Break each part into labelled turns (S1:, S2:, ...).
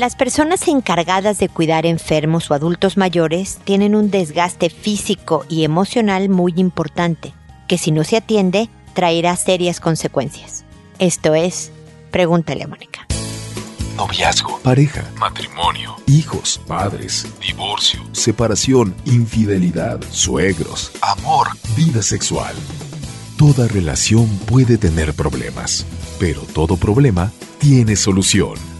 S1: Las personas encargadas de cuidar enfermos o adultos mayores tienen un desgaste físico y emocional muy importante, que si no se atiende traerá serias consecuencias. Esto es, pregúntale a Mónica.
S2: Noviazgo, pareja, matrimonio, hijos, padres, divorcio, separación, infidelidad, suegros, amor, vida sexual. Toda relación puede tener problemas, pero todo problema tiene solución.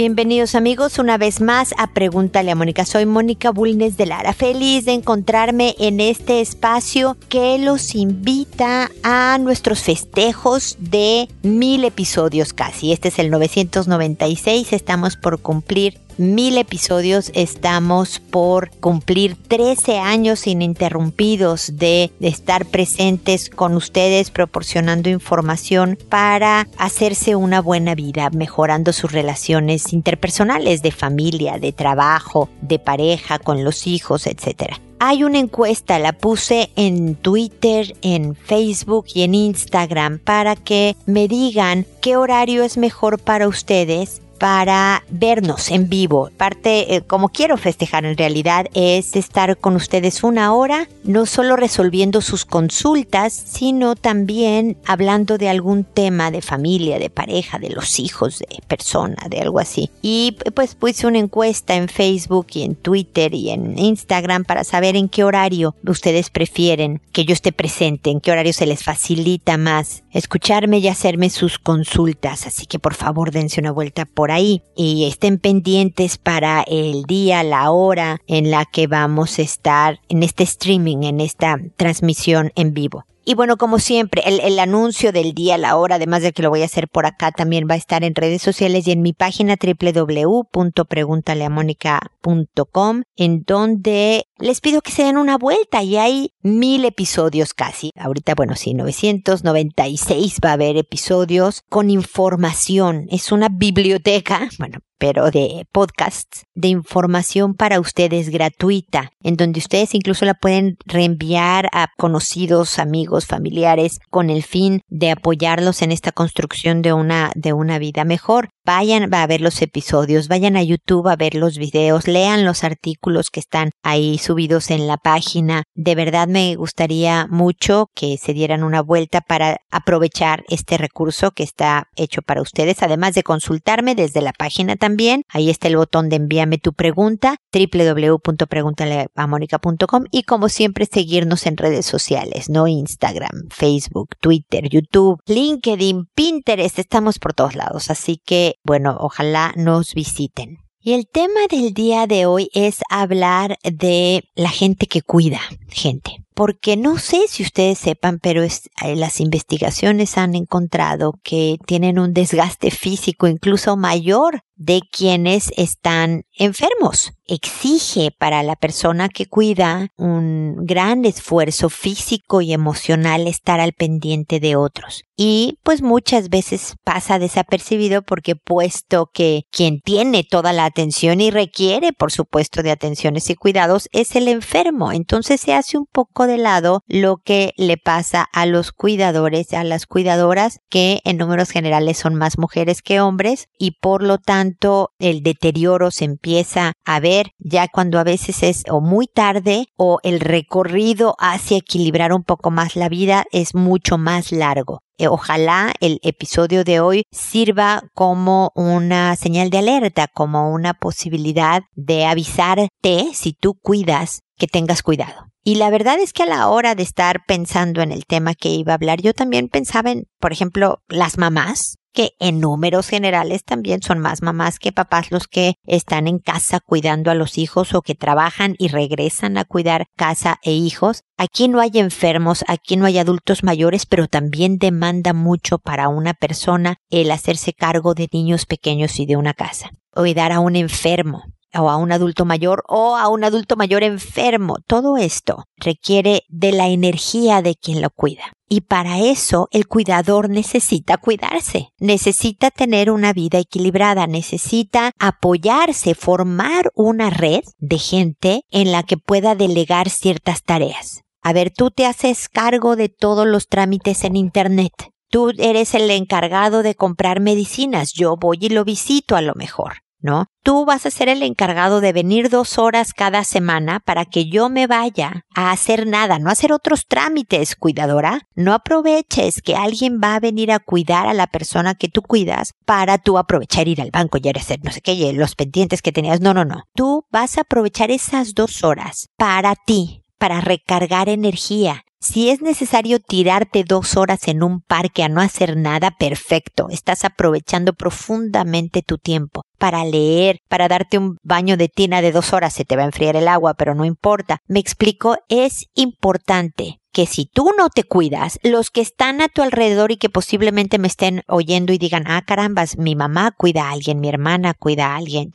S1: Bienvenidos amigos una vez más a Pregúntale a Mónica. Soy Mónica Bulnes de Lara. Feliz de encontrarme en este espacio que los invita a nuestros festejos de mil episodios casi. Este es el 996. Estamos por cumplir mil episodios. Estamos por cumplir 13 años ininterrumpidos de, estar presentes con ustedes, proporcionando información para hacerse una buena vida, mejorando sus relaciones interpersonales de familia, de trabajo, de pareja, con los hijos, etc. Hay una encuesta, la puse en Twitter, en Facebook y en Instagram para que me digan qué horario es mejor para ustedes para vernos en vivo. Parte, eh, como quiero festejar en realidad, es estar con ustedes una hora, no solo resolviendo sus consultas, sino también hablando de algún tema de familia, de pareja, de los hijos, de persona, de algo así. Y pues puse una encuesta en Facebook y en Twitter y en Instagram para saber en qué horario ustedes prefieren que yo esté presente, en qué horario se les facilita más escucharme y hacerme sus consultas. Así que por favor dense una vuelta por ahí y estén pendientes para el día, la hora en la que vamos a estar en este streaming, en esta transmisión en vivo. Y bueno, como siempre, el, anuncio del día, la hora, además de que lo voy a hacer por acá, también va a estar en redes sociales y en mi página www.preguntaleamónica.com, en donde les pido que se den una vuelta y hay mil episodios casi. Ahorita, bueno, sí, 996 va a haber episodios con información. Es una biblioteca, bueno, pero de podcasts, de información para ustedes gratuita, en donde ustedes incluso la pueden reenviar a conocidos, amigos, familiares, con el fin de apoyarlos en esta construcción de una, de una vida mejor. Vayan a ver los episodios, vayan a YouTube a ver los videos, lean los artículos que están ahí subidos en la página. De verdad me gustaría mucho que se dieran una vuelta para aprovechar este recurso que está hecho para ustedes, además de consultarme desde la página también. Ahí está el botón de envíame tu pregunta, www.preguntaleamónica.com y como siempre seguirnos en redes sociales, ¿no? Instagram, Facebook, Twitter, YouTube, LinkedIn, Pinterest, estamos por todos lados, así que bueno, ojalá nos visiten. Y el tema del día de hoy es hablar de la gente que cuida gente. Porque no sé si ustedes sepan, pero eh, las investigaciones han encontrado que tienen un desgaste físico incluso mayor de quienes están enfermos. Exige para la persona que cuida un gran esfuerzo físico y emocional estar al pendiente de otros. Y pues muchas veces pasa desapercibido porque puesto que quien tiene toda la atención y requiere por supuesto de atenciones y cuidados es el enfermo. Entonces se hace un poco de lado lo que le pasa a los cuidadores, a las cuidadoras que en números generales son más mujeres que hombres y por lo tanto el deterioro se empieza a ver ya cuando a veces es o muy tarde o el recorrido hacia equilibrar un poco más la vida es mucho más largo. Eh, ojalá el episodio de hoy sirva como una señal de alerta, como una posibilidad de avisarte si tú cuidas que tengas cuidado. Y la verdad es que a la hora de estar pensando en el tema que iba a hablar, yo también pensaba en, por ejemplo, las mamás, que en números generales también son más mamás que papás los que están en casa cuidando a los hijos o que trabajan y regresan a cuidar casa e hijos. Aquí no hay enfermos, aquí no hay adultos mayores, pero también demanda mucho para una persona el hacerse cargo de niños pequeños y de una casa. Cuidar a un enfermo, o a un adulto mayor o a un adulto mayor enfermo. Todo esto requiere de la energía de quien lo cuida. Y para eso el cuidador necesita cuidarse, necesita tener una vida equilibrada, necesita apoyarse, formar una red de gente en la que pueda delegar ciertas tareas. A ver, tú te haces cargo de todos los trámites en Internet. Tú eres el encargado de comprar medicinas. Yo voy y lo visito a lo mejor. ¿No? Tú vas a ser el encargado de venir dos horas cada semana para que yo me vaya a hacer nada, no hacer otros trámites, cuidadora. No aproveches que alguien va a venir a cuidar a la persona que tú cuidas para tú aprovechar ir al banco y hacer no sé qué, los pendientes que tenías. No, no, no. Tú vas a aprovechar esas dos horas para ti, para recargar energía, si es necesario tirarte dos horas en un parque a no hacer nada, perfecto. Estás aprovechando profundamente tu tiempo para leer, para darte un baño de tina de dos horas. Se te va a enfriar el agua, pero no importa. Me explico, es importante que si tú no te cuidas, los que están a tu alrededor y que posiblemente me estén oyendo y digan, ah, carambas, mi mamá cuida a alguien, mi hermana cuida a alguien,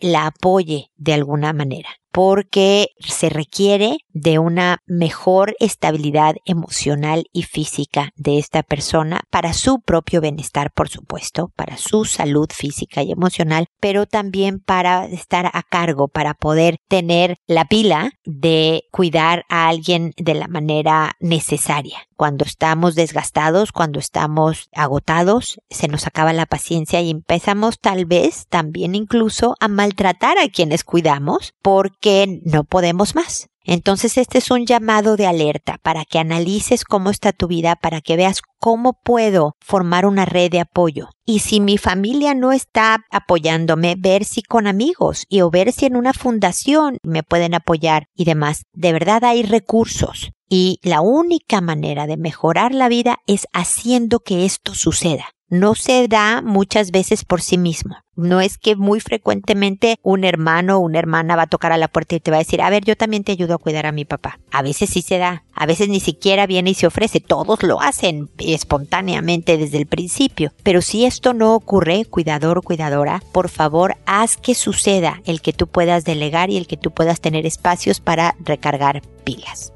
S1: la apoye de alguna manera porque se requiere de una mejor estabilidad emocional y física de esta persona para su propio bienestar, por supuesto, para su salud física y emocional, pero también para estar a cargo, para poder tener la pila de cuidar a alguien de la manera necesaria. Cuando estamos desgastados, cuando estamos agotados, se nos acaba la paciencia y empezamos tal vez también incluso a maltratar a quienes cuidamos porque no podemos más. Entonces este es un llamado de alerta para que analices cómo está tu vida, para que veas cómo puedo formar una red de apoyo. Y si mi familia no está apoyándome, ver si con amigos y o ver si en una fundación me pueden apoyar y demás. De verdad hay recursos. Y la única manera de mejorar la vida es haciendo que esto suceda no se da muchas veces por sí mismo. No es que muy frecuentemente un hermano o una hermana va a tocar a la puerta y te va a decir, a ver, yo también te ayudo a cuidar a mi papá. A veces sí se da, a veces ni siquiera viene y se ofrece, todos lo hacen espontáneamente desde el principio. Pero si esto no ocurre, cuidador o cuidadora, por favor, haz que suceda el que tú puedas delegar y el que tú puedas tener espacios para recargar pilas.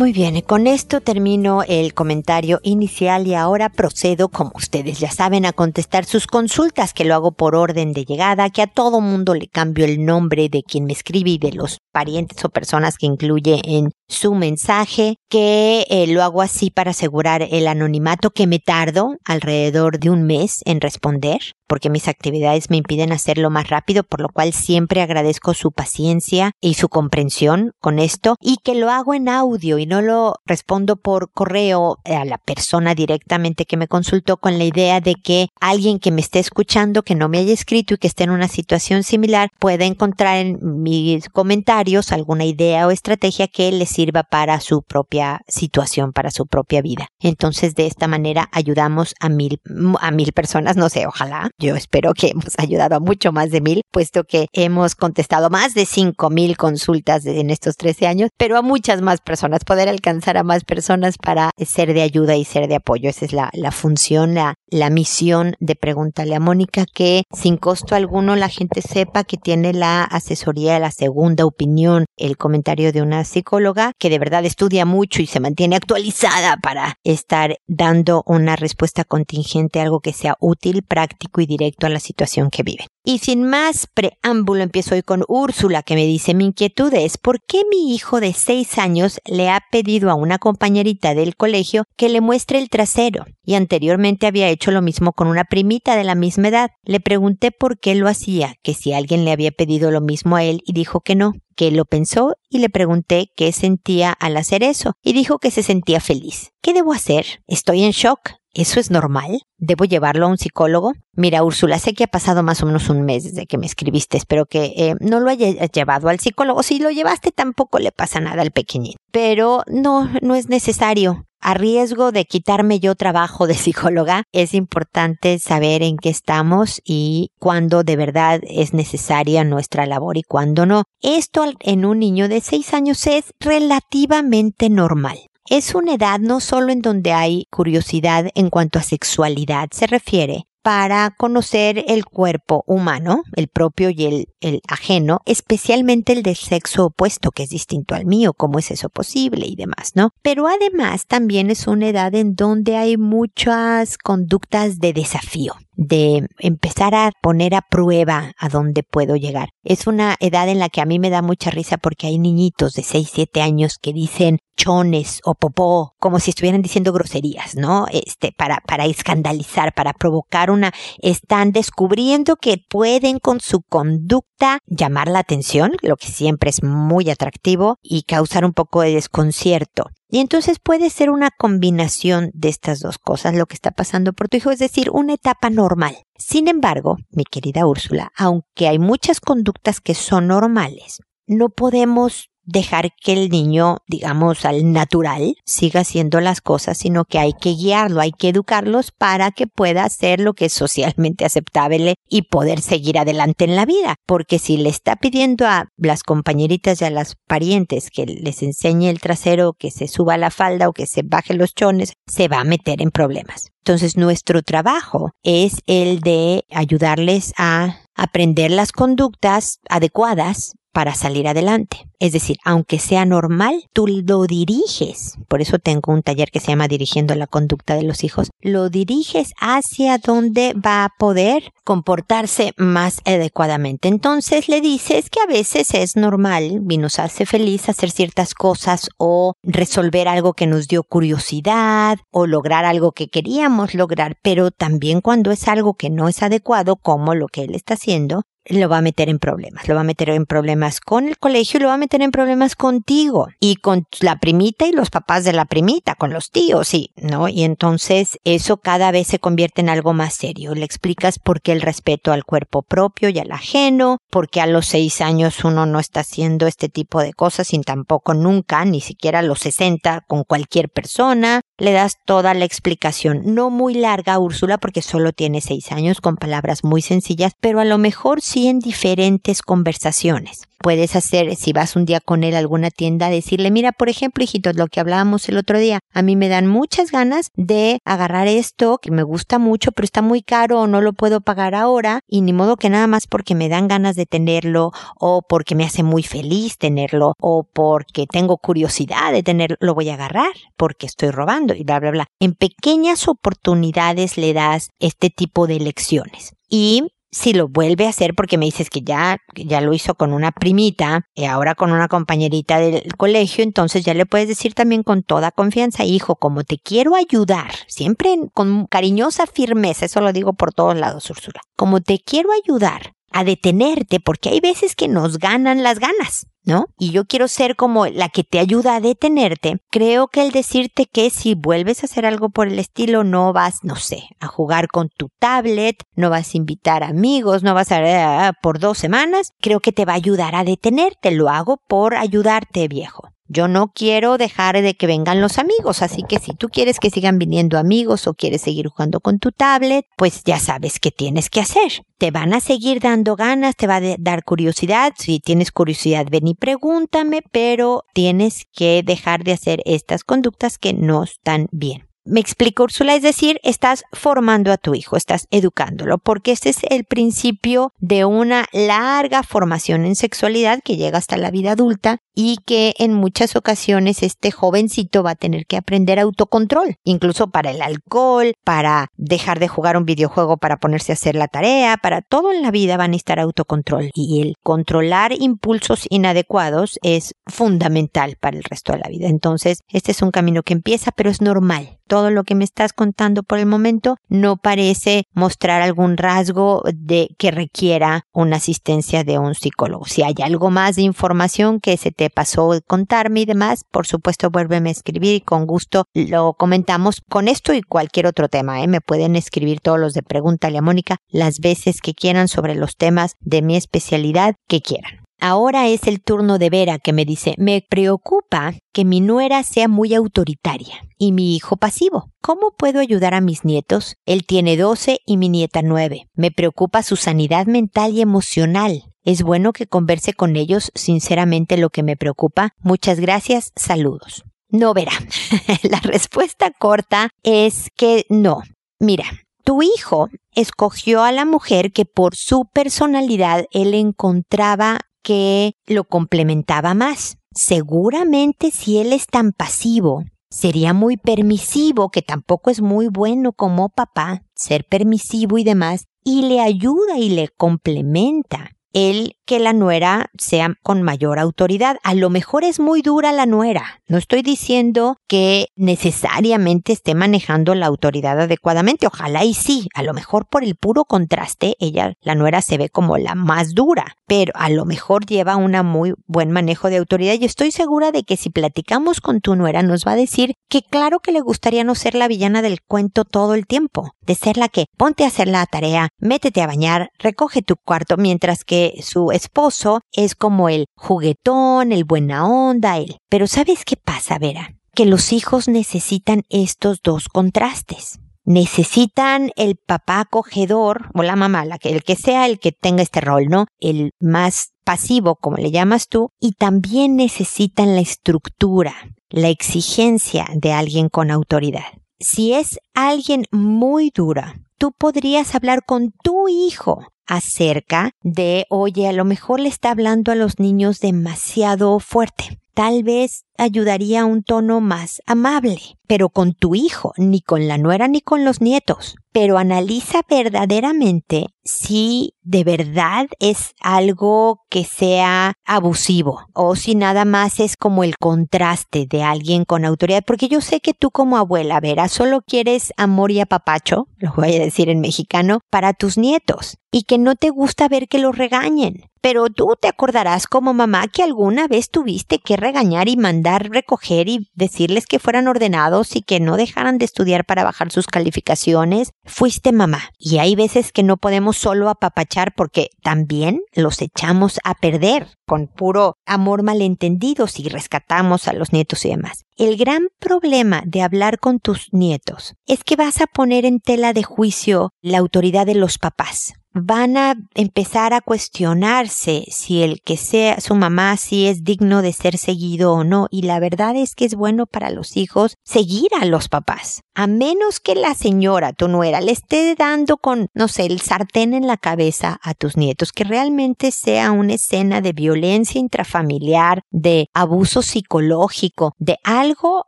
S1: Muy bien, con esto termino el comentario inicial y ahora procedo, como ustedes ya saben, a contestar sus consultas, que lo hago por orden de llegada, que a todo mundo le cambio el nombre de quien me escribe y de los parientes o personas que incluye en su mensaje, que eh, lo hago así para asegurar el anonimato que me tardo alrededor de un mes en responder porque mis actividades me impiden hacerlo más rápido, por lo cual siempre agradezco su paciencia y su comprensión con esto y que lo hago en audio y no lo respondo por correo a la persona directamente que me consultó con la idea de que alguien que me esté escuchando, que no me haya escrito y que esté en una situación similar, pueda encontrar en mis comentarios alguna idea o estrategia que le sirva para su propia situación, para su propia vida. Entonces, de esta manera ayudamos a mil, a mil personas, no sé, ojalá, yo espero que hemos ayudado a mucho más de mil, puesto que hemos contestado más de cinco mil consultas en estos 13 años, pero a muchas más personas, poder alcanzar a más personas para ser de ayuda y ser de apoyo. Esa es la, la función, la, la misión de Pregúntale a Mónica, que sin costo alguno la gente sepa que tiene la asesoría, la segunda opinión, el comentario de una psicóloga que de verdad estudia mucho y se mantiene actualizada para estar dando una respuesta contingente, algo que sea útil, práctico y directo a la situación que vive. Y sin más preámbulo empiezo hoy con Úrsula que me dice mi inquietud es ¿por qué mi hijo de seis años le ha pedido a una compañerita del colegio que le muestre el trasero? Y anteriormente había hecho lo mismo con una primita de la misma edad. Le pregunté por qué lo hacía, que si alguien le había pedido lo mismo a él y dijo que no, que lo pensó y le pregunté qué sentía al hacer eso y dijo que se sentía feliz. ¿Qué debo hacer? Estoy en shock. ¿Eso es normal? ¿Debo llevarlo a un psicólogo? Mira, Úrsula, sé que ha pasado más o menos un mes desde que me escribiste. Espero que eh, no lo hayas llevado al psicólogo. Si lo llevaste, tampoco le pasa nada al pequeñín. Pero no, no es necesario. A riesgo de quitarme yo trabajo de psicóloga, es importante saber en qué estamos y cuándo de verdad es necesaria nuestra labor y cuándo no. Esto en un niño de 6 años es relativamente normal. Es una edad no solo en donde hay curiosidad en cuanto a sexualidad se refiere, para conocer el cuerpo humano, el propio y el, el, ajeno, especialmente el del sexo opuesto, que es distinto al mío, cómo es eso posible y demás, ¿no? Pero además también es una edad en donde hay muchas conductas de desafío de empezar a poner a prueba a dónde puedo llegar. Es una edad en la que a mí me da mucha risa porque hay niñitos de 6, 7 años que dicen chones o popó, como si estuvieran diciendo groserías, ¿no? Este, para, para escandalizar, para provocar una, están descubriendo que pueden con su conducta llamar la atención, lo que siempre es muy atractivo, y causar un poco de desconcierto. Y entonces puede ser una combinación de estas dos cosas lo que está pasando por tu hijo, es decir, una etapa normal. Sin embargo, mi querida Úrsula, aunque hay muchas conductas que son normales, no podemos dejar que el niño, digamos, al natural, siga haciendo las cosas, sino que hay que guiarlo, hay que educarlos para que pueda hacer lo que es socialmente aceptable y poder seguir adelante en la vida. Porque si le está pidiendo a las compañeritas y a las parientes que les enseñe el trasero, que se suba la falda o que se baje los chones, se va a meter en problemas. Entonces nuestro trabajo es el de ayudarles a aprender las conductas adecuadas para salir adelante. Es decir, aunque sea normal, tú lo diriges. Por eso tengo un taller que se llama Dirigiendo la conducta de los hijos. Lo diriges hacia donde va a poder comportarse más adecuadamente. Entonces le dices que a veces es normal y nos hace feliz hacer ciertas cosas o resolver algo que nos dio curiosidad o lograr algo que queríamos lograr, pero también cuando es algo que no es adecuado, como lo que él está haciendo, lo va a meter en problemas. Lo va a meter en problemas con el colegio y lo va a meter en problemas contigo y con la primita y los papás de la primita, con los tíos, sí, ¿no? Y entonces eso cada vez se convierte en algo más serio. Le explicas por qué el respeto al cuerpo propio y al ajeno, por qué a los seis años uno no está haciendo este tipo de cosas sin tampoco nunca, ni siquiera a los sesenta con cualquier persona. Le das toda la explicación, no muy larga, Úrsula, porque solo tiene seis años con palabras muy sencillas, pero a lo mejor sí en diferentes conversaciones. Puedes hacer, si vas un día con él a alguna tienda, decirle, mira, por ejemplo, hijitos, lo que hablábamos el otro día, a mí me dan muchas ganas de agarrar esto que me gusta mucho, pero está muy caro o no lo puedo pagar ahora, y ni modo que nada más porque me dan ganas de tenerlo, o porque me hace muy feliz tenerlo, o porque tengo curiosidad de tenerlo, lo voy a agarrar, porque estoy robando, y bla, bla, bla. En pequeñas oportunidades le das este tipo de lecciones. Y si lo vuelve a hacer porque me dices que ya, ya lo hizo con una primita y ahora con una compañerita del colegio, entonces ya le puedes decir también con toda confianza, hijo, como te quiero ayudar, siempre con cariñosa firmeza, eso lo digo por todos lados, Úrsula, como te quiero ayudar a detenerte porque hay veces que nos ganan las ganas. ¿No? Y yo quiero ser como la que te ayuda a detenerte. Creo que el decirte que si vuelves a hacer algo por el estilo, no vas, no sé, a jugar con tu tablet, no vas a invitar amigos, no vas a ah, por dos semanas, creo que te va a ayudar a detenerte. Lo hago por ayudarte, viejo. Yo no quiero dejar de que vengan los amigos, así que si tú quieres que sigan viniendo amigos o quieres seguir jugando con tu tablet, pues ya sabes qué tienes que hacer. Te van a seguir dando ganas, te va a dar curiosidad. Si tienes curiosidad, ven y pregúntame, pero tienes que dejar de hacer estas conductas que no están bien. Me explico, Úrsula, es decir, estás formando a tu hijo, estás educándolo, porque este es el principio de una larga formación en sexualidad que llega hasta la vida adulta y que en muchas ocasiones este jovencito va a tener que aprender autocontrol, incluso para el alcohol, para dejar de jugar un videojuego para ponerse a hacer la tarea, para todo en la vida van a necesitar autocontrol y el controlar impulsos inadecuados es fundamental para el resto de la vida. Entonces, este es un camino que empieza, pero es normal todo lo que me estás contando por el momento no parece mostrar algún rasgo de que requiera una asistencia de un psicólogo. Si hay algo más de información que se te pasó contarme y demás, por supuesto vuélveme a escribir y con gusto lo comentamos con esto y cualquier otro tema. ¿eh? Me pueden escribir todos los de Pregúntale a Mónica las veces que quieran sobre los temas de mi especialidad que quieran. Ahora es el turno de Vera que me dice, me preocupa que mi nuera sea muy autoritaria y mi hijo pasivo. ¿Cómo puedo ayudar a mis nietos? Él tiene 12 y mi nieta 9. Me preocupa su sanidad mental y emocional. Es bueno que converse con ellos sinceramente lo que me preocupa. Muchas gracias, saludos. No, Vera. La respuesta corta es que no. Mira, Tu hijo escogió a la mujer que por su personalidad él encontraba que lo complementaba más. Seguramente si él es tan pasivo, sería muy permisivo, que tampoco es muy bueno como papá, ser permisivo y demás, y le ayuda y le complementa el que la nuera sea con mayor autoridad. A lo mejor es muy dura la nuera. No estoy diciendo que necesariamente esté manejando la autoridad adecuadamente. Ojalá y sí. A lo mejor por el puro contraste, ella, la nuera se ve como la más dura. Pero a lo mejor lleva un muy buen manejo de autoridad. Y estoy segura de que si platicamos con tu nuera nos va a decir que claro que le gustaría no ser la villana del cuento todo el tiempo. De ser la que ponte a hacer la tarea, métete a bañar, recoge tu cuarto, mientras que su esposo es como el juguetón, el buena onda, él. Pero ¿sabes qué pasa, Vera? Que los hijos necesitan estos dos contrastes. Necesitan el papá acogedor o la mamá, que, el que sea el que tenga este rol, ¿no? El más pasivo, como le llamas tú, y también necesitan la estructura, la exigencia de alguien con autoridad. Si es alguien muy dura, tú podrías hablar con tu hijo acerca de, oye, a lo mejor le está hablando a los niños demasiado fuerte. Tal vez ayudaría a un tono más amable, pero con tu hijo, ni con la nuera ni con los nietos. Pero analiza verdaderamente si de verdad es algo que sea abusivo o si nada más es como el contraste de alguien con autoridad. Porque yo sé que tú como abuela, Vera, solo quieres amor y apapacho, lo voy a decir en mexicano, para tus nietos y que no te gusta ver que los regañen. Pero tú te acordarás como mamá que alguna vez tuviste que regañar y mandar recoger y decirles que fueran ordenados y que no dejaran de estudiar para bajar sus calificaciones, fuiste mamá. Y hay veces que no podemos solo apapachar porque también los echamos a perder con puro amor malentendido si rescatamos a los nietos y demás. El gran problema de hablar con tus nietos es que vas a poner en tela de juicio la autoridad de los papás van a empezar a cuestionarse si el que sea su mamá si es digno de ser seguido o no. Y la verdad es que es bueno para los hijos seguir a los papás. A menos que la señora tu nuera le esté dando con no sé el sartén en la cabeza a tus nietos que realmente sea una escena de violencia intrafamiliar de abuso psicológico de algo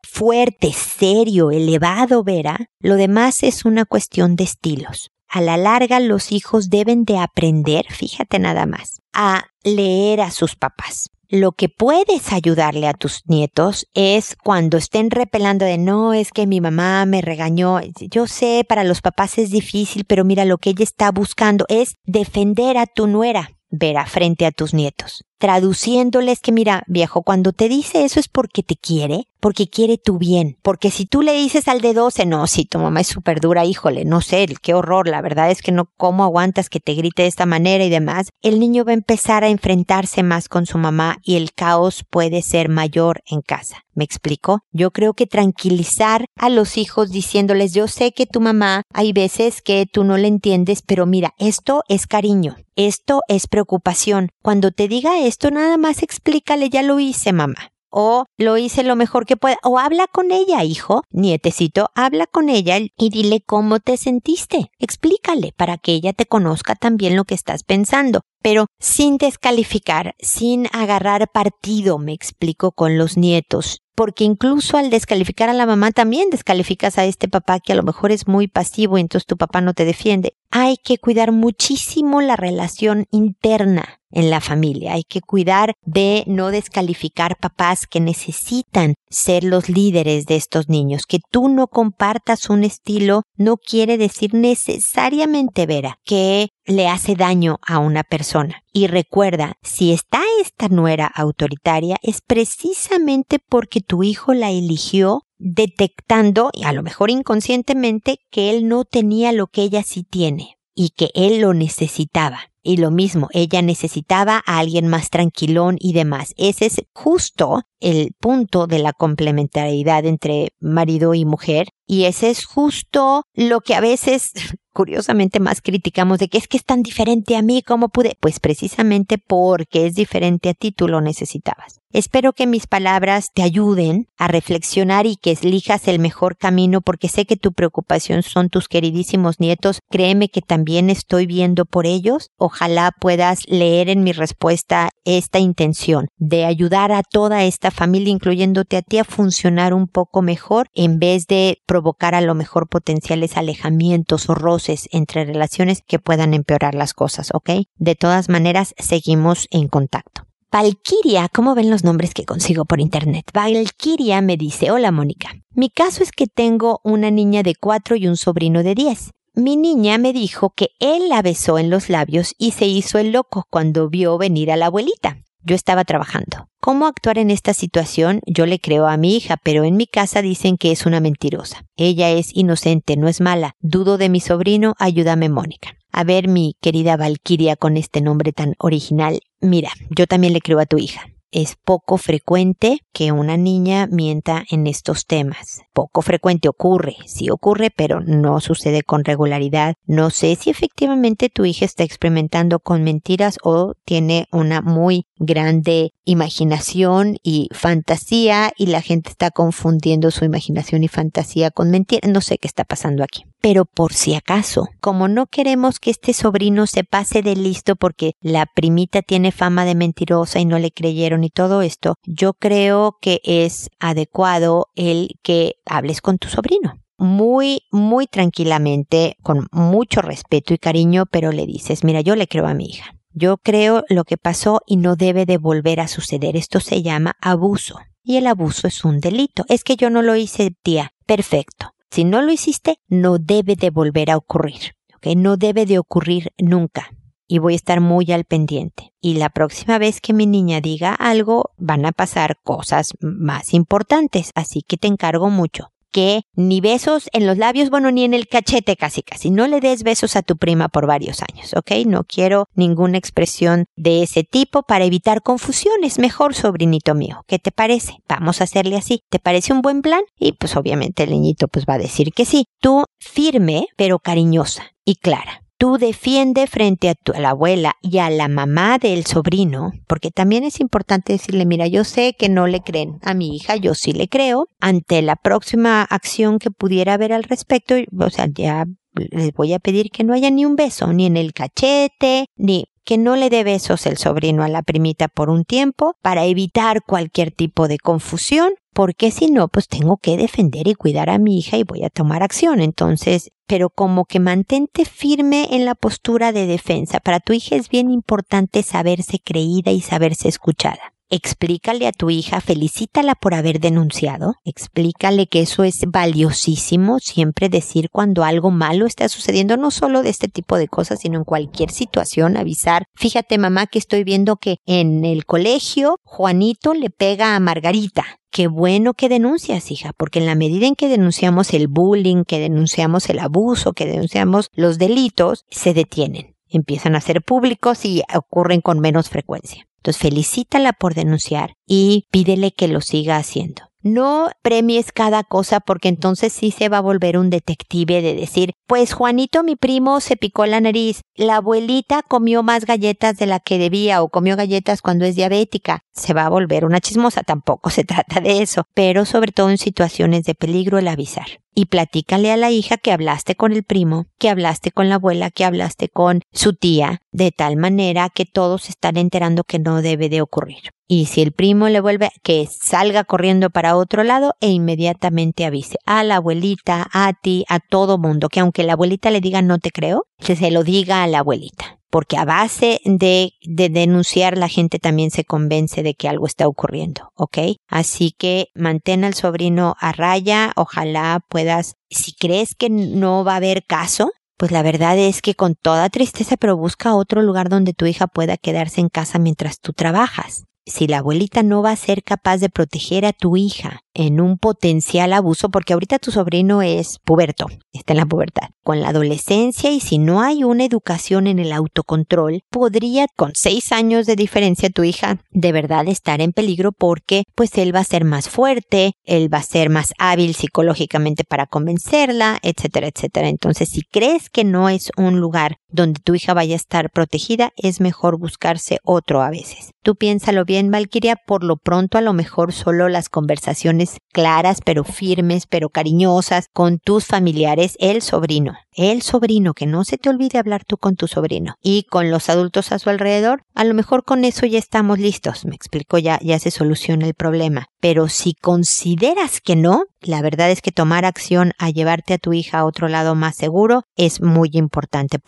S1: fuerte serio elevado vera lo demás es una cuestión de estilos a la larga los hijos deben de aprender, fíjate nada más, a leer a sus papás. Lo que puedes ayudarle a tus nietos es cuando estén repelando de no, es que mi mamá me regañó. Yo sé, para los papás es difícil, pero mira, lo que ella está buscando es defender a tu nuera, Vera, frente a tus nietos traduciéndoles que mira, viejo, cuando te dice eso es porque te quiere, porque quiere tu bien, porque si tú le dices al de 12, no, si tu mamá es súper dura, híjole, no sé, qué horror, la verdad es que no, cómo aguantas que te grite de esta manera y demás, el niño va a empezar a enfrentarse más con su mamá y el caos puede ser mayor en casa. ¿Me explico? Yo creo que tranquilizar a los hijos diciéndoles, yo sé que tu mamá hay veces que tú no le entiendes, pero mira, esto es cariño, esto es preocupación. Cuando te diga esto nada más explícale, ya lo hice, mamá. O lo hice lo mejor que pueda. O habla con ella, hijo. Nietecito, habla con ella y dile cómo te sentiste. Explícale para que ella te conozca también lo que estás pensando. Pero sin descalificar, sin agarrar partido, me explico con los nietos porque incluso al descalificar a la mamá también descalificas a este papá que a lo mejor es muy pasivo y entonces tu papá no te defiende. Hay que cuidar muchísimo la relación interna en la familia. Hay que cuidar de no descalificar papás que necesitan ser los líderes de estos niños. Que tú no compartas un estilo no quiere decir necesariamente, Vera, que le hace daño a una persona. Y recuerda, si está esta nuera autoritaria es precisamente porque tu hijo la eligió detectando, y a lo mejor inconscientemente, que él no tenía lo que ella sí tiene y que él lo necesitaba. Y lo mismo, ella necesitaba a alguien más tranquilón y demás. Ese es justo el punto de la complementariedad entre marido y mujer. Y ese es justo lo que a veces curiosamente más criticamos de que es que es tan diferente a mí, ¿cómo pude? Pues precisamente porque es diferente a ti, tú lo necesitabas. Espero que mis palabras te ayuden a reflexionar y que elijas el mejor camino porque sé que tu preocupación son tus queridísimos nietos. Créeme que también estoy viendo por ellos. Ojalá puedas leer en mi respuesta esta intención de ayudar a toda esta familia, incluyéndote a ti, a funcionar un poco mejor en vez de provocar a lo mejor potenciales alejamientos o roces entre relaciones que puedan empeorar las cosas, ¿ok? De todas maneras, seguimos en contacto. Valkyria, ¿cómo ven los nombres que consigo por internet? Valkyria me dice, hola Mónica, mi caso es que tengo una niña de 4 y un sobrino de 10. Mi niña me dijo que él la besó en los labios y se hizo el loco cuando vio venir a la abuelita. Yo estaba trabajando. ¿Cómo actuar en esta situación? Yo le creo a mi hija, pero en mi casa dicen que es una mentirosa. Ella es inocente, no es mala. Dudo de mi sobrino, ayúdame Mónica. A ver, mi querida Valquiria con este nombre tan original, mira, yo también le creo a tu hija es poco frecuente que una niña mienta en estos temas. Poco frecuente ocurre, sí ocurre, pero no sucede con regularidad. No sé si efectivamente tu hija está experimentando con mentiras o tiene una muy grande imaginación y fantasía y la gente está confundiendo su imaginación y fantasía con mentiras. No sé qué está pasando aquí pero por si acaso, como no queremos que este sobrino se pase de listo porque la primita tiene fama de mentirosa y no le creyeron y todo esto, yo creo que es adecuado el que hables con tu sobrino muy, muy tranquilamente, con mucho respeto y cariño, pero le dices, mira, yo le creo a mi hija. Yo creo lo que pasó y no debe de volver a suceder. Esto se llama abuso. Y el abuso es un delito. Es que yo no lo hice, tía. Perfecto. Si no lo hiciste, no debe de volver a ocurrir. ¿ok? No debe de ocurrir nunca. Y voy a estar muy al pendiente. Y la próxima vez que mi niña diga algo, van a pasar cosas más importantes. Así que te encargo mucho que ni besos en los labios, bueno, ni en el cachete casi casi. No le des besos a tu prima por varios años, ¿ok? No quiero ninguna expresión de ese tipo para evitar confusiones. Mejor, sobrinito mío. ¿Qué te parece? Vamos a hacerle así. ¿Te parece un buen plan? Y pues obviamente el niñito pues va a decir que sí. Tú firme, pero cariñosa y clara tú defiende frente a, tu, a la abuela y a la mamá del sobrino, porque también es importante decirle, mira, yo sé que no le creen a mi hija, yo sí le creo, ante la próxima acción que pudiera haber al respecto, o sea, ya les voy a pedir que no haya ni un beso, ni en el cachete, ni que no le dé besos el sobrino a la primita por un tiempo para evitar cualquier tipo de confusión, porque si no, pues tengo que defender y cuidar a mi hija y voy a tomar acción. Entonces, pero como que mantente firme en la postura de defensa. Para tu hija es bien importante saberse creída y saberse escuchada explícale a tu hija, felicítala por haber denunciado, explícale que eso es valiosísimo, siempre decir cuando algo malo está sucediendo, no solo de este tipo de cosas, sino en cualquier situación, avisar, fíjate mamá que estoy viendo que en el colegio Juanito le pega a Margarita. Qué bueno que denuncias, hija, porque en la medida en que denunciamos el bullying, que denunciamos el abuso, que denunciamos los delitos, se detienen empiezan a ser públicos y ocurren con menos frecuencia. Entonces felicítala por denunciar y pídele que lo siga haciendo. No premies cada cosa porque entonces sí se va a volver un detective de decir, pues Juanito mi primo se picó la nariz, la abuelita comió más galletas de la que debía o comió galletas cuando es diabética. Se va a volver una chismosa, tampoco se trata de eso, pero sobre todo en situaciones de peligro el avisar y platícale a la hija que hablaste con el primo, que hablaste con la abuela, que hablaste con su tía, de tal manera que todos están enterando que no debe de ocurrir. Y si el primo le vuelve, que salga corriendo para otro lado e inmediatamente avise a la abuelita, a ti, a todo mundo, que aunque la abuelita le diga no te creo, que se lo diga a la abuelita porque a base de, de, denunciar la gente también se convence de que algo está ocurriendo, ¿ok? Así que mantén al sobrino a raya, ojalá puedas, si crees que no va a haber caso, pues la verdad es que con toda tristeza, pero busca otro lugar donde tu hija pueda quedarse en casa mientras tú trabajas. Si la abuelita no va a ser capaz de proteger a tu hija en un potencial abuso, porque ahorita tu sobrino es puberto, está en la pubertad, con la adolescencia y si no hay una educación en el autocontrol, podría con seis años de diferencia tu hija de verdad estar en peligro porque pues él va a ser más fuerte, él va a ser más hábil psicológicamente para convencerla, etcétera, etcétera. Entonces, si crees que no es un lugar donde tu hija vaya a estar protegida, es mejor buscarse otro a veces. Tú piénsalo bien, Valkyria, por lo pronto a lo mejor solo las conversaciones claras, pero firmes, pero cariñosas con tus familiares, el sobrino, el sobrino, que no se te olvide hablar tú con tu sobrino y con los adultos a su alrededor, a lo mejor con eso ya estamos listos, me explico, ya, ya se soluciona el problema. Pero si consideras que no, la verdad es que tomar acción a llevarte a tu hija a otro lado más seguro es muy importante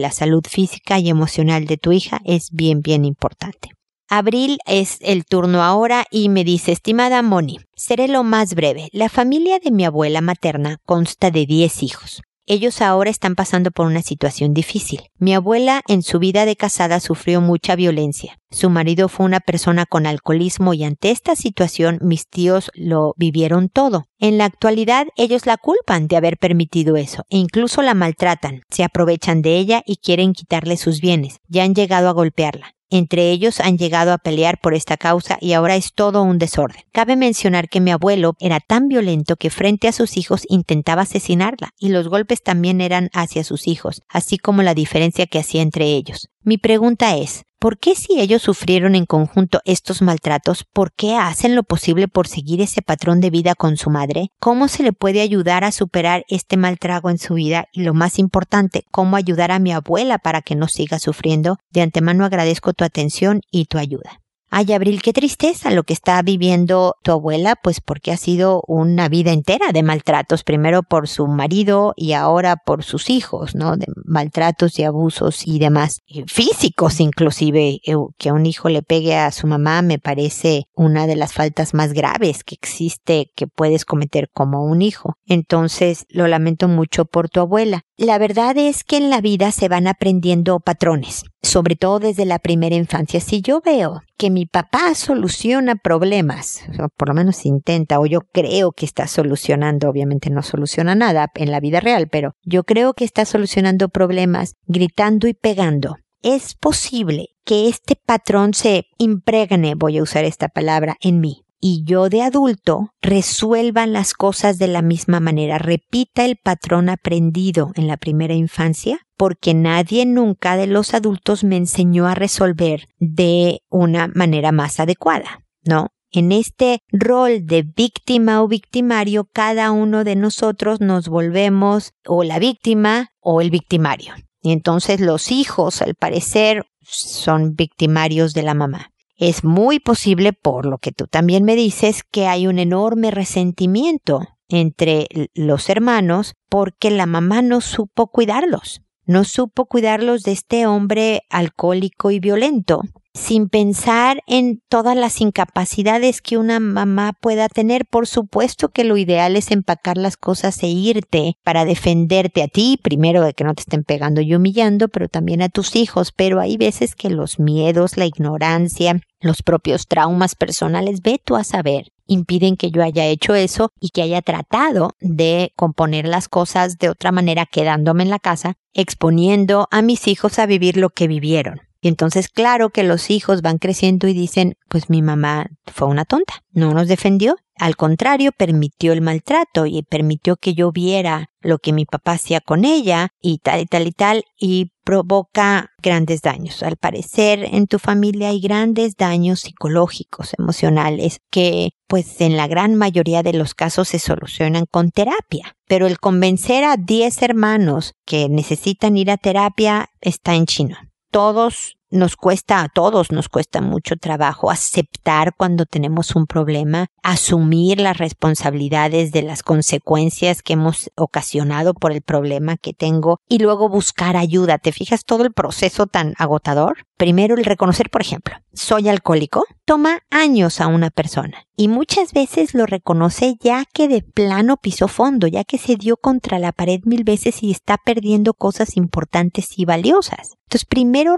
S1: la salud física y emocional de tu hija es bien, bien importante. Abril es el turno ahora y me dice, estimada Moni, seré lo más breve. La familia de mi abuela materna consta de 10 hijos. Ellos ahora están pasando por una situación difícil. Mi abuela en su vida de casada sufrió mucha violencia. Su marido fue una persona con alcoholismo y ante esta situación mis tíos lo vivieron todo. En la actualidad ellos la culpan de haber permitido eso e incluso la maltratan, se aprovechan de ella y quieren quitarle sus bienes. Ya han llegado a golpearla. Entre ellos han llegado a pelear por esta causa y ahora es todo un desorden. Cabe mencionar que mi abuelo era tan violento que frente a sus hijos intentaba asesinarla y los golpes también eran hacia sus hijos, así como la diferencia que hacía entre ellos. Mi pregunta es, ¿por qué si ellos sufrieron en conjunto estos maltratos, por qué hacen lo posible por seguir ese patrón de vida con su madre? ¿Cómo se le puede ayudar a superar este mal trago en su vida? Y lo más importante, ¿cómo ayudar a mi abuela para que no siga sufriendo? De antemano agradezco tu atención y tu ayuda. Ay, Abril, qué tristeza lo que está viviendo tu abuela, pues porque ha sido una vida entera de maltratos, primero por su marido y ahora por sus hijos, ¿no? De maltratos y abusos y demás, físicos inclusive, eh, que un hijo le pegue a su mamá me parece una de las faltas más graves que existe que puedes cometer como un hijo. Entonces, lo lamento mucho por tu abuela. La verdad es que en la vida se van aprendiendo patrones sobre todo desde la primera infancia. Si yo veo que mi papá soluciona problemas, o por lo menos intenta, o yo creo que está solucionando, obviamente no soluciona nada en la vida real, pero yo creo que está solucionando problemas gritando y pegando. Es posible que este patrón se impregne, voy a usar esta palabra, en mí y yo de adulto resuelvan las cosas de la misma manera, repita el patrón aprendido en la primera infancia, porque nadie nunca de los adultos me enseñó a resolver de una manera más adecuada, ¿no? En este rol de víctima o victimario, cada uno de nosotros nos volvemos o la víctima o el victimario. Y entonces los hijos, al parecer, son victimarios de la mamá. Es muy posible, por lo que tú también me dices, que hay un enorme resentimiento entre los hermanos porque la mamá no supo cuidarlos, no supo cuidarlos de este hombre alcohólico y violento sin pensar en todas las incapacidades que una mamá pueda tener. Por supuesto que lo ideal es empacar las cosas e irte para defenderte a ti, primero de que no te estén pegando y humillando, pero también a tus hijos. Pero hay veces que los miedos, la ignorancia, los propios traumas personales, ve tú a saber, impiden que yo haya hecho eso y que haya tratado de componer las cosas de otra manera quedándome en la casa, exponiendo a mis hijos a vivir lo que vivieron. Y entonces, claro que los hijos van creciendo y dicen, pues mi mamá fue una tonta, no nos defendió. Al contrario, permitió el maltrato y permitió que yo viera lo que mi papá hacía con ella y tal y tal y tal y provoca grandes daños. Al parecer en tu familia hay grandes daños psicológicos, emocionales, que pues en la gran mayoría de los casos se solucionan con terapia. Pero el convencer a 10 hermanos que necesitan ir a terapia está en chino todos nos cuesta, a todos nos cuesta mucho trabajo aceptar cuando tenemos un problema, asumir las responsabilidades de las consecuencias que hemos ocasionado por el problema que tengo y luego buscar ayuda. ¿Te fijas todo el proceso tan agotador? Primero el reconocer, por ejemplo, soy alcohólico, toma años a una persona y muchas veces lo reconoce ya que de plano pisó fondo, ya que se dio contra la pared mil veces y está perdiendo cosas importantes y valiosas. Entonces, primero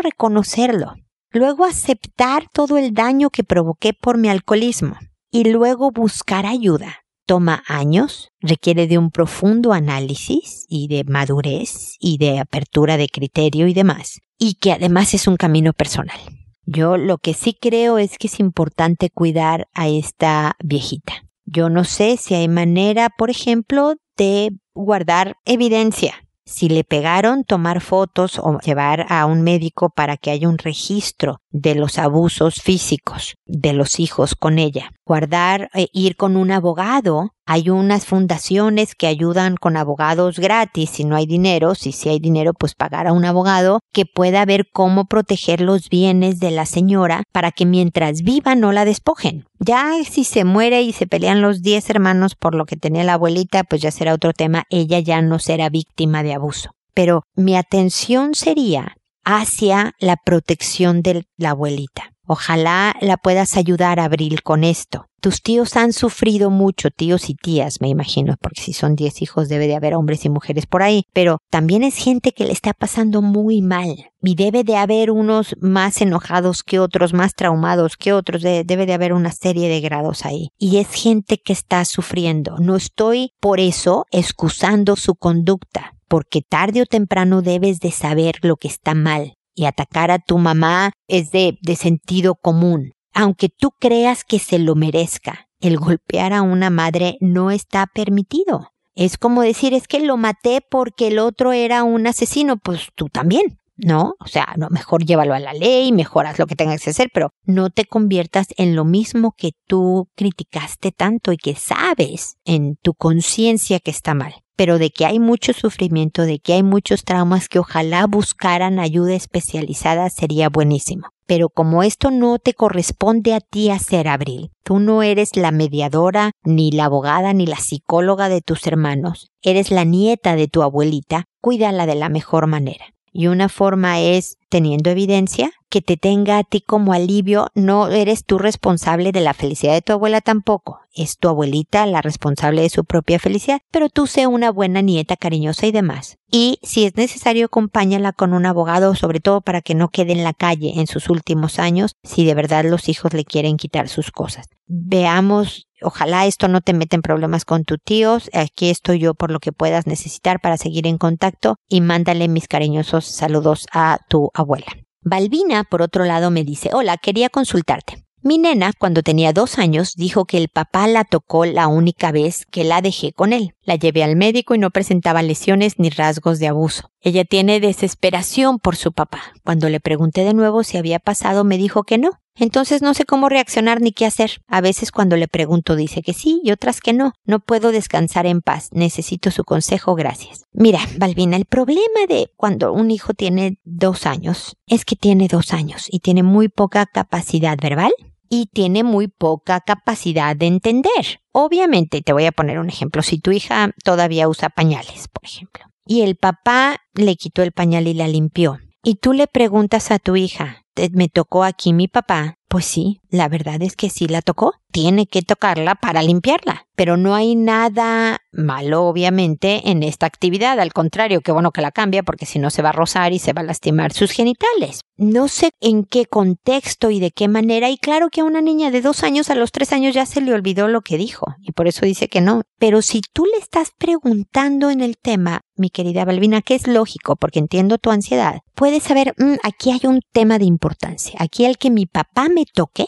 S1: luego aceptar todo el daño que provoqué por mi alcoholismo y luego buscar ayuda. Toma años, requiere de un profundo análisis y de madurez y de apertura de criterio y demás, y que además es un camino personal. Yo lo que sí creo es que es importante cuidar a esta viejita. Yo no sé si hay manera, por ejemplo, de guardar evidencia si le pegaron, tomar fotos o llevar a un médico para que haya un registro de los abusos físicos de los hijos con ella. Guardar, e ir con un abogado. Hay unas fundaciones que ayudan con abogados gratis si no hay dinero. Si sí hay dinero, pues pagar a un abogado que pueda ver cómo proteger los bienes de la señora para que mientras viva no la despojen. Ya si se muere y se pelean los diez hermanos por lo que tenía la abuelita, pues ya será otro tema. Ella ya no será víctima de abuso. Pero mi atención sería hacia la protección de la abuelita. Ojalá la puedas ayudar, Abril, con esto. Tus tíos han sufrido mucho, tíos y tías, me imagino, porque si son diez hijos debe de haber hombres y mujeres por ahí, pero también es gente que le está pasando muy mal. Y debe de haber unos más enojados que otros, más traumados que otros, debe de haber una serie de grados ahí. Y es gente que está sufriendo. No estoy por eso excusando su conducta porque tarde o temprano debes de saber lo que está mal y atacar a tu mamá es de, de sentido común. Aunque tú creas que se lo merezca, el golpear a una madre no está permitido. Es como decir, es que lo maté porque el otro era un asesino, pues tú también. ¿No? O sea, no, mejor llévalo a la ley, mejor haz lo que tengas que hacer, pero no te conviertas en lo mismo que tú criticaste tanto y que sabes en tu conciencia que está mal pero de que hay mucho sufrimiento, de que hay muchos traumas que ojalá buscaran ayuda especializada sería buenísimo. Pero como esto no te corresponde a ti hacer, Abril, tú no eres la mediadora, ni la abogada, ni la psicóloga de tus hermanos, eres la nieta de tu abuelita, cuídala de la mejor manera. Y una forma es teniendo evidencia que te tenga a ti como alivio. No eres tú responsable de la felicidad de tu abuela tampoco. Es tu abuelita la responsable de su propia felicidad, pero tú sé una buena nieta cariñosa y demás. Y si es necesario, acompáñala con un abogado, sobre todo para que no quede en la calle en sus últimos años, si de verdad los hijos le quieren quitar sus cosas. Veamos Ojalá esto no te meta en problemas con tus tíos. Aquí estoy yo por lo que puedas necesitar para seguir en contacto y mándale mis cariñosos saludos a tu abuela. Balbina, por otro lado, me dice, hola, quería consultarte. Mi nena, cuando tenía dos años, dijo que el papá la tocó la única vez que la dejé con él. La llevé al médico y no presentaba lesiones ni rasgos de abuso. Ella tiene desesperación por su papá. Cuando le pregunté de nuevo si había pasado, me dijo que no, entonces no sé cómo reaccionar ni qué hacer. A veces cuando le pregunto dice que sí y otras que no. No puedo descansar en paz. Necesito su consejo. Gracias. Mira, Balbina, el problema de cuando un hijo tiene dos años es que tiene dos años y tiene muy poca capacidad verbal y tiene muy poca capacidad de entender. Obviamente, te voy a poner un ejemplo. Si tu hija todavía usa pañales, por ejemplo, y el papá le quitó el pañal y la limpió, y tú le preguntas a tu hija, me tocó aquí mi papá. Pues sí, la verdad es que sí la tocó. Tiene que tocarla para limpiarla. Pero no hay nada malo, obviamente, en esta actividad. Al contrario, qué bueno que la cambia porque si no se va a rozar y se va a lastimar sus genitales. No sé en qué contexto y de qué manera. Y claro que a una niña de dos años a los tres años ya se le olvidó lo que dijo. Y por eso dice que no. Pero si tú le estás preguntando en el tema, mi querida Balbina, que es lógico porque entiendo tu ansiedad, puedes saber, mm, aquí hay un tema de importancia. Aquí el que mi papá me toque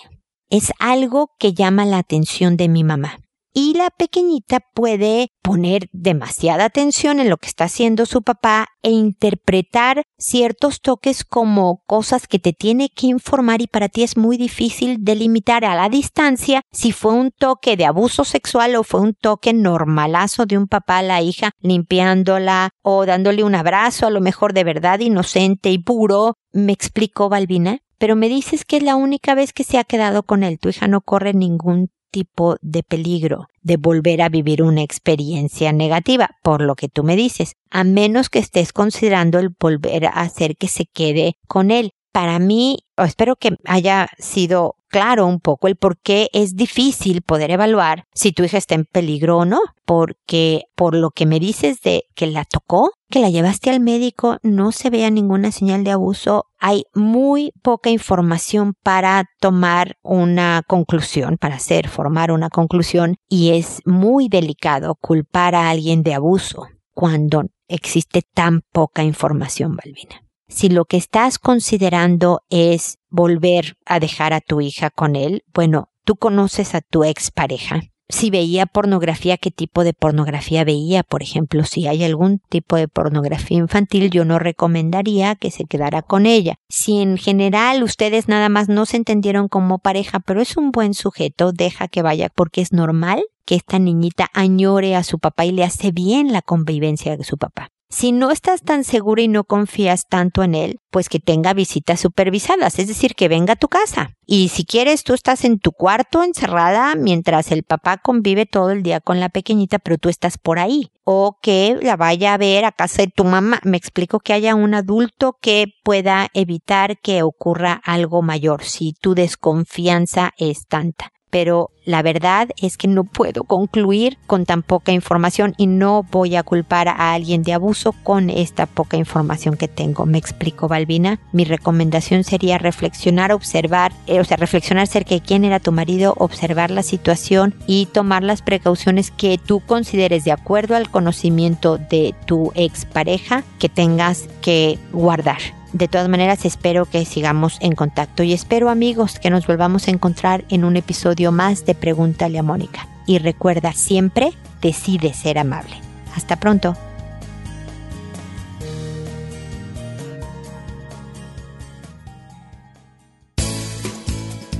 S1: es algo que llama la atención de mi mamá y la pequeñita puede poner demasiada atención en lo que está haciendo su papá e interpretar ciertos toques como cosas que te tiene que informar y para ti es muy difícil delimitar a la distancia si fue un toque de abuso sexual o fue un toque normalazo de un papá a la hija limpiándola o dándole un abrazo a lo mejor de verdad inocente y puro. ¿Me explicó Balbina? pero me dices que es la única vez que se ha quedado con él. Tu hija no corre ningún tipo de peligro de volver a vivir una experiencia negativa, por lo que tú me dices, a menos que estés considerando el volver a hacer que se quede con él. Para mí, espero que haya sido claro un poco el por qué es difícil poder evaluar si tu hija está en peligro o no, porque por lo que me dices de que la tocó, que la llevaste al médico, no se vea ninguna señal de abuso, hay muy poca información para tomar una conclusión, para hacer, formar una conclusión, y es muy delicado culpar a alguien de abuso cuando existe tan poca información, Balbina si lo que estás considerando es volver a dejar a tu hija con él, bueno, tú conoces a tu expareja. Si veía pornografía, qué tipo de pornografía veía, por ejemplo, si hay algún tipo de pornografía infantil, yo no recomendaría que se quedara con ella. Si en general ustedes nada más no se entendieron como pareja, pero es un buen sujeto, deja que vaya porque es normal que esta niñita añore a su papá y le hace bien la convivencia de su papá. Si no estás tan segura y no confías tanto en él, pues que tenga visitas supervisadas, es decir, que venga a tu casa. Y si quieres, tú estás en tu cuarto encerrada mientras el papá convive todo el día con la pequeñita, pero tú estás por ahí. O que la vaya a ver a casa de tu mamá. Me explico que haya un adulto que pueda evitar que ocurra algo mayor si tu desconfianza es tanta pero la verdad es que no puedo concluir con tan poca información y no voy a culpar a alguien de abuso con esta poca información que tengo. Me explico, Balbina. Mi recomendación sería reflexionar, observar, eh, o sea, reflexionar acerca de quién era tu marido, observar la situación y tomar las precauciones que tú consideres de acuerdo al conocimiento de tu expareja que tengas que guardar. De todas maneras, espero que sigamos en contacto y espero amigos que nos volvamos a encontrar en un episodio más de Pregúntale a Mónica. Y recuerda siempre, decide ser amable. Hasta pronto.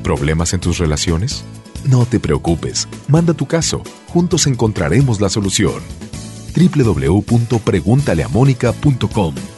S2: ¿Problemas en tus relaciones? No te preocupes, manda tu caso, juntos encontraremos la solución. www.preguntaleamónica.com